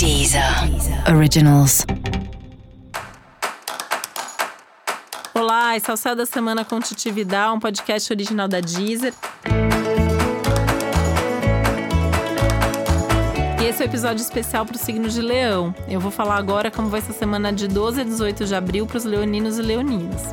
Deezer Originals. Olá, esse é o Céu da Semana com Titi Vidal, um podcast original da Deezer. E esse é o episódio especial para o signo de Leão. Eu vou falar agora como vai ser a semana de 12 a 18 de abril para os leoninos e leoninas.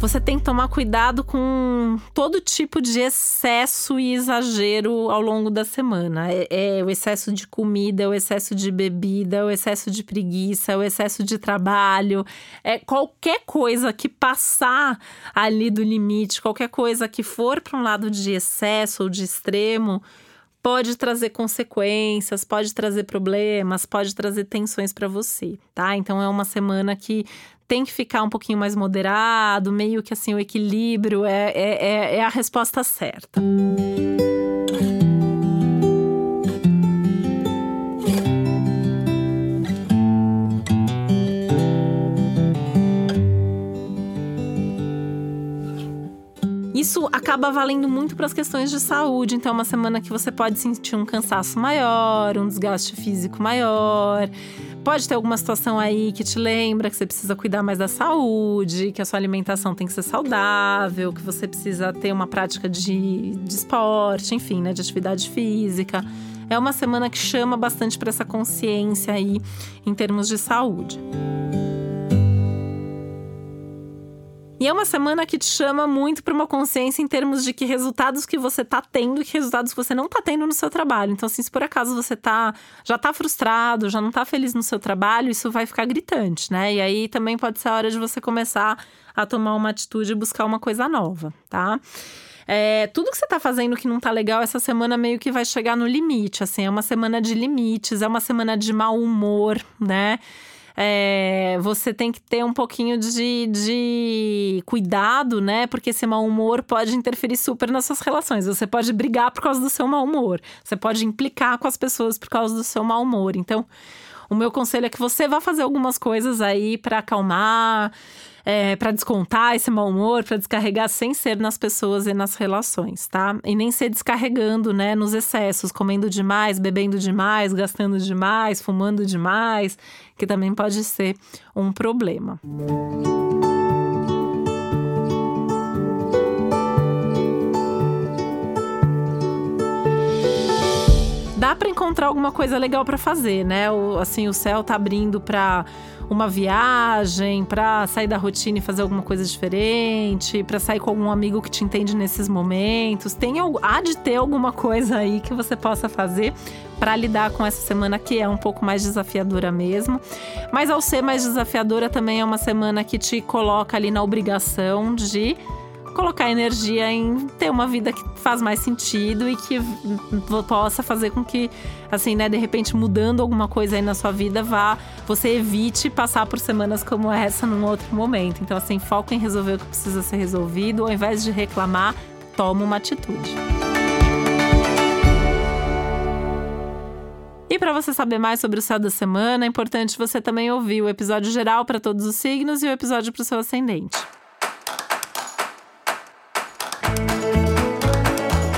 Você tem que tomar cuidado com todo tipo de excesso e exagero ao longo da semana. É, é, o excesso de comida, o excesso de bebida, o excesso de preguiça, o excesso de trabalho. É qualquer coisa que passar ali do limite, qualquer coisa que for para um lado de excesso ou de extremo, pode trazer consequências, pode trazer problemas, pode trazer tensões para você, tá? Então é uma semana que tem que ficar um pouquinho mais moderado, meio que assim, o equilíbrio é, é, é, é a resposta certa. Isso acaba valendo muito para as questões de saúde. Então, é uma semana que você pode sentir um cansaço maior, um desgaste físico maior. Pode ter alguma situação aí que te lembra que você precisa cuidar mais da saúde, que a sua alimentação tem que ser saudável, que você precisa ter uma prática de, de esporte, enfim, né, de atividade física. É uma semana que chama bastante para essa consciência aí em termos de saúde. E é uma semana que te chama muito para uma consciência em termos de que resultados que você tá tendo e que resultados que você não tá tendo no seu trabalho. Então, assim, se por acaso você tá já tá frustrado, já não tá feliz no seu trabalho, isso vai ficar gritante, né? E aí também pode ser a hora de você começar a tomar uma atitude e buscar uma coisa nova, tá? É, tudo que você tá fazendo que não tá legal essa semana meio que vai chegar no limite, assim, é uma semana de limites, é uma semana de mau humor, né? É, você tem que ter um pouquinho de, de cuidado, né? Porque esse mau humor pode interferir super nas suas relações. Você pode brigar por causa do seu mau humor. Você pode implicar com as pessoas por causa do seu mau humor. Então, o meu conselho é que você vá fazer algumas coisas aí para acalmar, é, para descontar esse mau humor, para descarregar sem ser nas pessoas e nas relações, tá? E nem ser descarregando, né, nos excessos, comendo demais, bebendo demais, gastando demais, fumando demais, que também pode ser um problema. Dá para encontrar alguma coisa legal para fazer, né? O, assim, o céu tá abrindo para uma viagem, para sair da rotina e fazer alguma coisa diferente, para sair com algum amigo que te entende nesses momentos. Tem há de ter alguma coisa aí que você possa fazer para lidar com essa semana que é um pouco mais desafiadora mesmo. Mas ao ser mais desafiadora também é uma semana que te coloca ali na obrigação de colocar energia em ter uma vida que faz mais sentido e que possa fazer com que, assim, né, de repente mudando alguma coisa aí na sua vida, vá, você evite passar por semanas como essa num outro momento. Então, assim, foca em resolver o que precisa ser resolvido, ao invés de reclamar, toma uma atitude. E para você saber mais sobre o céu da semana, é importante você também ouvir o episódio geral para todos os signos e o episódio para o seu ascendente.